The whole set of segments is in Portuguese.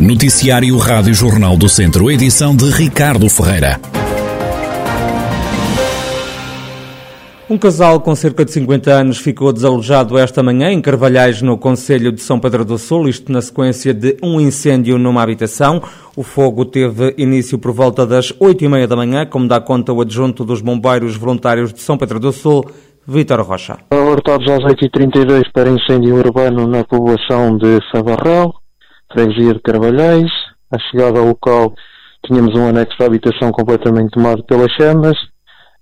Noticiário Rádio Jornal do Centro, edição de Ricardo Ferreira. Um casal com cerca de 50 anos ficou desalojado esta manhã em Carvalhais, no Conselho de São Pedro do Sul, isto na sequência de um incêndio numa habitação. O fogo teve início por volta das 8 e meia da manhã, como dá conta o adjunto dos bombeiros voluntários de São Pedro do Sul, Vítor Rocha. Alertados às 8h32 para incêndio urbano na povoação de Sabarral, freguesia de Carvalhais. À chegada ao local tínhamos um anexo de habitação completamente tomado pelas chamas,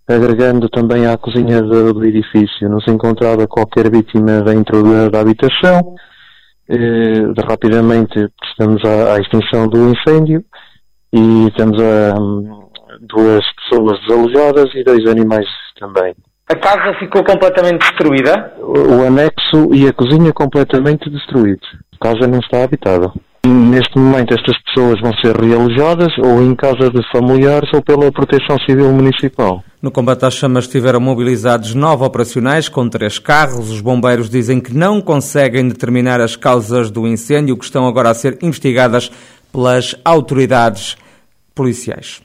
agregando também à cozinha do, do edifício. Não se encontrava qualquer vítima dentro da, da habitação. Eh, rapidamente estamos à, à, extinção do incêndio e temos a, um, duas pessoas desalojadas e dois animais também. A casa ficou completamente destruída? O, o anexo e a cozinha completamente destruídos. Casa não está habitada. Neste momento estas pessoas vão ser realojadas ou em casa de familiares ou pela Proteção Civil Municipal. No combate às chamas estiveram mobilizados nove operacionais com três carros. Os bombeiros dizem que não conseguem determinar as causas do incêndio que estão agora a ser investigadas pelas autoridades policiais.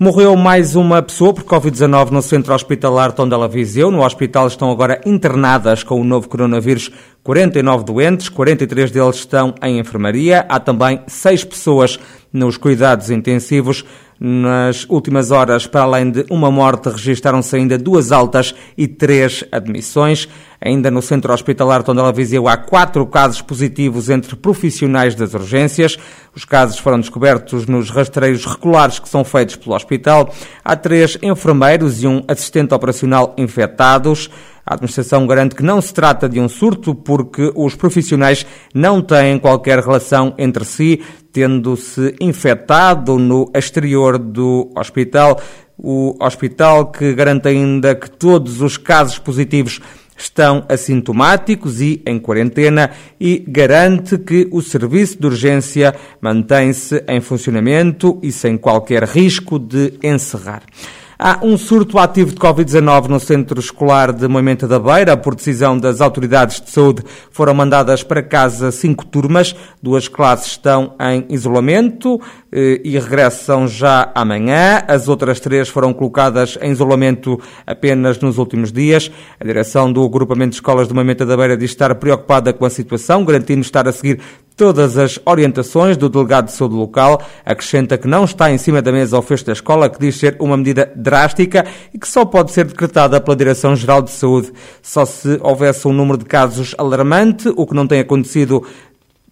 Morreu mais uma pessoa por Covid-19 no centro hospitalar Tondela Viseu. No hospital estão agora internadas com o novo coronavírus 49 doentes, 43 deles estão em enfermaria. Há também seis pessoas nos cuidados intensivos. Nas últimas horas, para além de uma morte, registaram-se ainda duas altas e três admissões. Ainda no centro hospitalar Tondela Viseu há quatro casos positivos entre profissionais das urgências. Os casos foram descobertos nos rastreios regulares que são feitos pelo hospital. Há três enfermeiros e um assistente operacional infectados. A administração garante que não se trata de um surto porque os profissionais não têm qualquer relação entre si, tendo-se infectado no exterior do hospital. O hospital que garante ainda que todos os casos positivos estão assintomáticos e em quarentena e garante que o serviço de urgência mantém-se em funcionamento e sem qualquer risco de encerrar. Há um surto ativo de Covid-19 no centro escolar de Moimenta da Beira. Por decisão das autoridades de saúde, foram mandadas para casa cinco turmas. Duas classes estão em isolamento eh, e regressam já amanhã. As outras três foram colocadas em isolamento apenas nos últimos dias. A direção do agrupamento de escolas de Moimenta da Beira diz estar preocupada com a situação, garantindo estar a seguir todas as orientações do delegado de saúde local, acrescenta que não está em cima da mesa o fecho da escola, que diz ser uma medida drástica e que só pode ser decretada pela Direção-Geral de Saúde. Só se houvesse um número de casos alarmante, o que não tem acontecido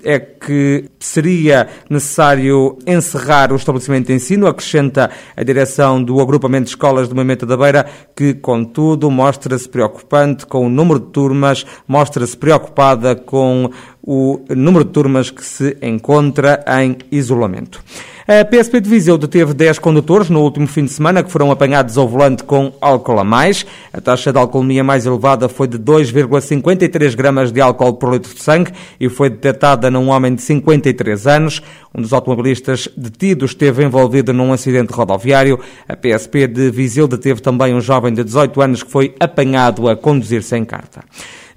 é que seria necessário encerrar o estabelecimento de ensino, acrescenta a direção do agrupamento de escolas de Moimenta da Beira, que, contudo, mostra-se preocupante com o número de turmas, mostra-se preocupada com o número de turmas que se encontra em isolamento. A PSP de Viseu deteve 10 condutores no último fim de semana que foram apanhados ao volante com álcool a mais. A taxa de alcoolemia mais elevada foi de 2,53 gramas de álcool por litro de sangue e foi detectada num homem de 53 anos. Um dos automobilistas detidos esteve envolvido num acidente rodoviário. A PSP de Viseu deteve também um jovem de 18 anos que foi apanhado a conduzir sem carta.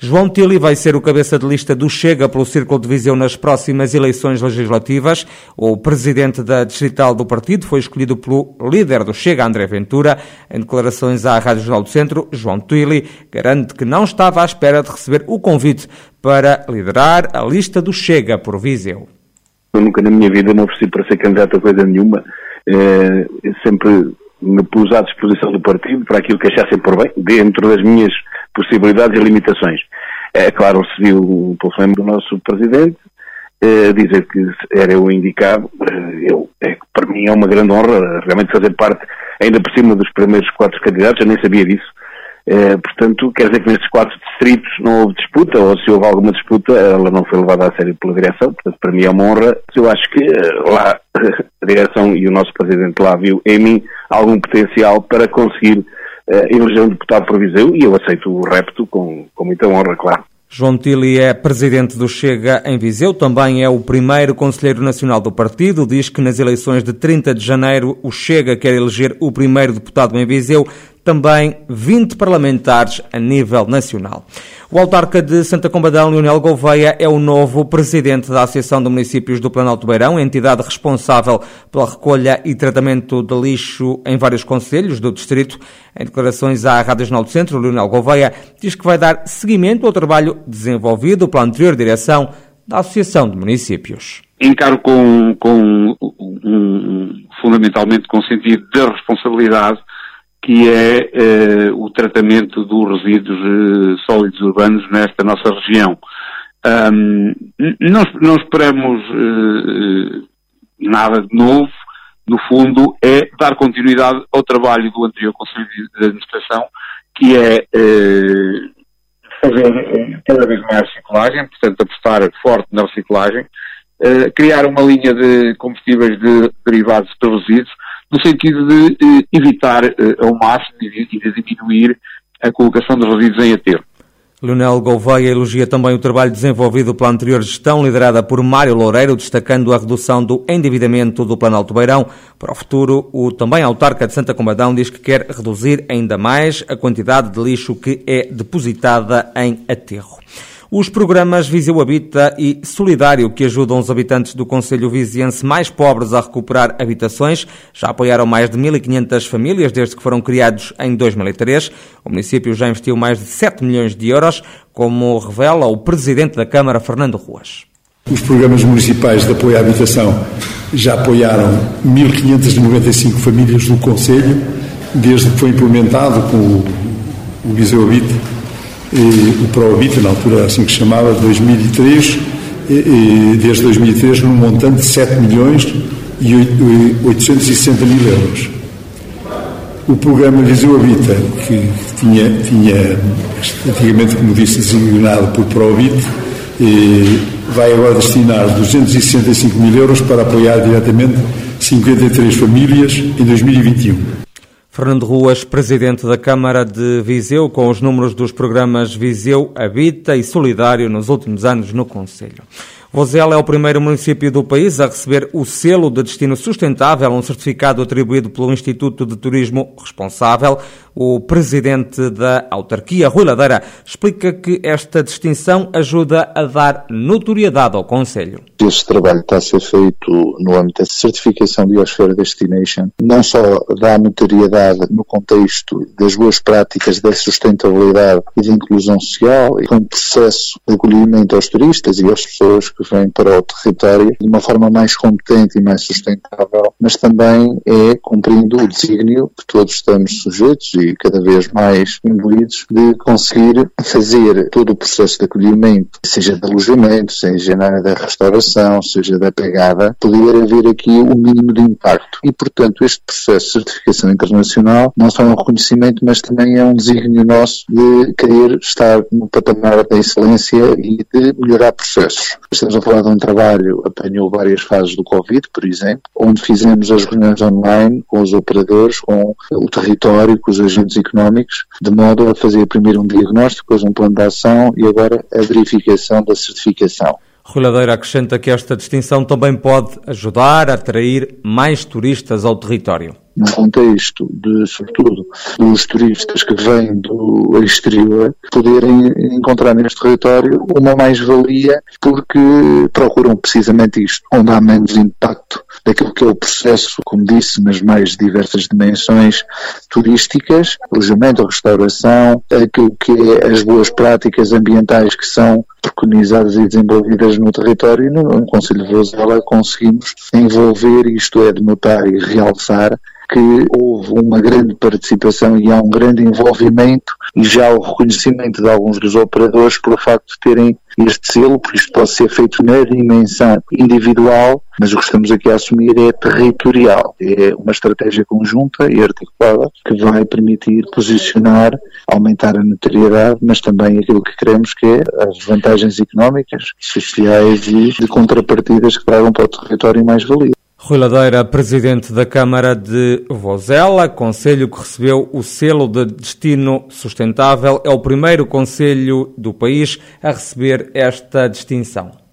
João Tili vai ser o cabeça de lista do Chega pelo Círculo de Viseu nas próximas eleições legislativas. O presidente da distrital do partido foi escolhido pelo líder do Chega, André Ventura. Em declarações à Rádio Jornal do Centro, João Tili garante que não estava à espera de receber o convite para liderar a lista do Chega por Viseu. Eu nunca na minha vida me ofereci para ser candidato a coisa nenhuma. É, sempre me pus à disposição do partido para aquilo que achassem por bem, dentro das minhas possibilidades e limitações. É claro, recebi o telefonema do nosso presidente, eh, dizer que era eu indicado. Eh, eu, é, para mim é uma grande honra realmente fazer parte, ainda por cima dos primeiros quatro candidatos, eu nem sabia disso. Eh, portanto, quer dizer que nestes quatro distritos não houve disputa, ou se houve alguma disputa, ela não foi levada a sério pela direção, portanto, para mim é uma honra. Eu acho que eh, lá a direção e o nosso presidente lá viu em mim algum potencial para conseguir uh, eleger um deputado por Viseu e eu aceito o repto com, com muita honra, claro. João Tili é presidente do Chega em Viseu, também é o primeiro conselheiro nacional do partido. Diz que nas eleições de 30 de janeiro o Chega quer eleger o primeiro deputado em Viseu. Também 20 parlamentares a nível nacional. O autarca de Santa Combadão, Leonel Gouveia, é o novo presidente da Associação de Municípios do Planalto Beirão, entidade responsável pela recolha e tratamento de lixo em vários conselhos do distrito. Em declarações à Rádio Jornal do Centro, Leonel Gouveia diz que vai dar seguimento ao trabalho desenvolvido pela anterior direção da Associação de Municípios. Encaro com, com um, fundamentalmente com sentido de responsabilidade que é eh, o tratamento dos resíduos eh, sólidos urbanos nesta nossa região. Um, não, não esperamos eh, nada de novo, no fundo, é dar continuidade ao trabalho do anterior Conselho de Administração, que é fazer cada vez mais reciclagem, portanto, apostar forte na reciclagem, criar uma linha de combustíveis de derivados de resíduos, no sentido de eh, evitar eh, ao máximo e de diminuir a colocação de resíduos em aterro. Leonel Gouveia elogia também o trabalho desenvolvido pela anterior gestão, liderada por Mário Loureiro, destacando a redução do endividamento do Planalto Beirão. Para o futuro, o também autarca de Santa Combadão diz que quer reduzir ainda mais a quantidade de lixo que é depositada em aterro. Os programas Viseu Habita e Solidário, que ajudam os habitantes do Conselho Viziense mais pobres a recuperar habitações, já apoiaram mais de 1.500 famílias desde que foram criados em 2003. O município já investiu mais de 7 milhões de euros, como revela o presidente da Câmara, Fernando Ruas. Os programas municipais de apoio à habitação já apoiaram 1.595 famílias do Conselho, desde que foi implementado com o Viseu Habita o ProHabita, na altura assim que chamava, 2003, e, desde 2003, num montante de 7 milhões e 860 mil euros. O programa Viseu Habita, que tinha, tinha antigamente, como disse, designado por ProHabit, vai agora destinar 265 mil euros para apoiar diretamente 53 famílias em 2021. Fernando Ruas, presidente da Câmara de Viseu, com os números dos programas Viseu Habita e Solidário nos últimos anos no Conselho. Vozela é o primeiro município do país a receber o selo de destino sustentável, um certificado atribuído pelo Instituto de Turismo Responsável. O presidente da autarquia, Rui Ladeira, explica que esta distinção ajuda a dar notoriedade ao Conselho. Este trabalho está a ser feito no âmbito da certificação de Biosfera Destination, não só dá notoriedade no contexto das boas práticas da sustentabilidade e da inclusão social, e com um processo de acolhimento aos turistas e às pessoas que vêm para o território de uma forma mais competente e mais sustentável, mas também é cumprindo o desígnio que todos estamos sujeitos e cada vez mais imbuídos de conseguir fazer todo o processo de acolhimento, seja de alojamento, seja na área da restauração, seja da pegada, poder haver aqui o mínimo de impacto. E, portanto, este processo de certificação internacional não só é um reconhecimento, mas também é um desígnio nosso de querer estar no patamar da excelência e de melhorar processos. Estamos a falar de um trabalho, apanhou várias fases do Covid, por exemplo, onde fizemos as reuniões online com os operadores, com o território, com os agentes económicos, de modo a fazer primeiro um diagnóstico, depois um plano de ação e agora a verificação da certificação. Rui Ladeira acrescenta que esta distinção também pode ajudar a atrair mais turistas ao território num contexto de, sobretudo, dos turistas que vêm do exterior, poderem encontrar neste território uma mais-valia porque procuram precisamente isto, onde há menos impacto daquilo que é o processo, como disse, nas mais diversas dimensões turísticas, alojamento, restauração, aquilo que é as boas práticas ambientais que são preconizadas e desenvolvidas no território e no, no Conselho de Vozela conseguimos envolver, isto é, de notar e realçar que houve uma grande participação e há um grande envolvimento e já o reconhecimento de alguns dos operadores pelo facto de terem este selo, porque isto pode ser feito na dimensão individual, mas o que estamos aqui a assumir é territorial. É uma estratégia conjunta e articulada que vai permitir posicionar, aumentar a notoriedade, mas também aquilo que queremos que é as vantagens económicas, sociais e de contrapartidas que tragam para o território mais valia. Rui Ladeira, presidente da Câmara de Vozela, conselho que recebeu o selo de destino sustentável, é o primeiro conselho do país a receber esta distinção.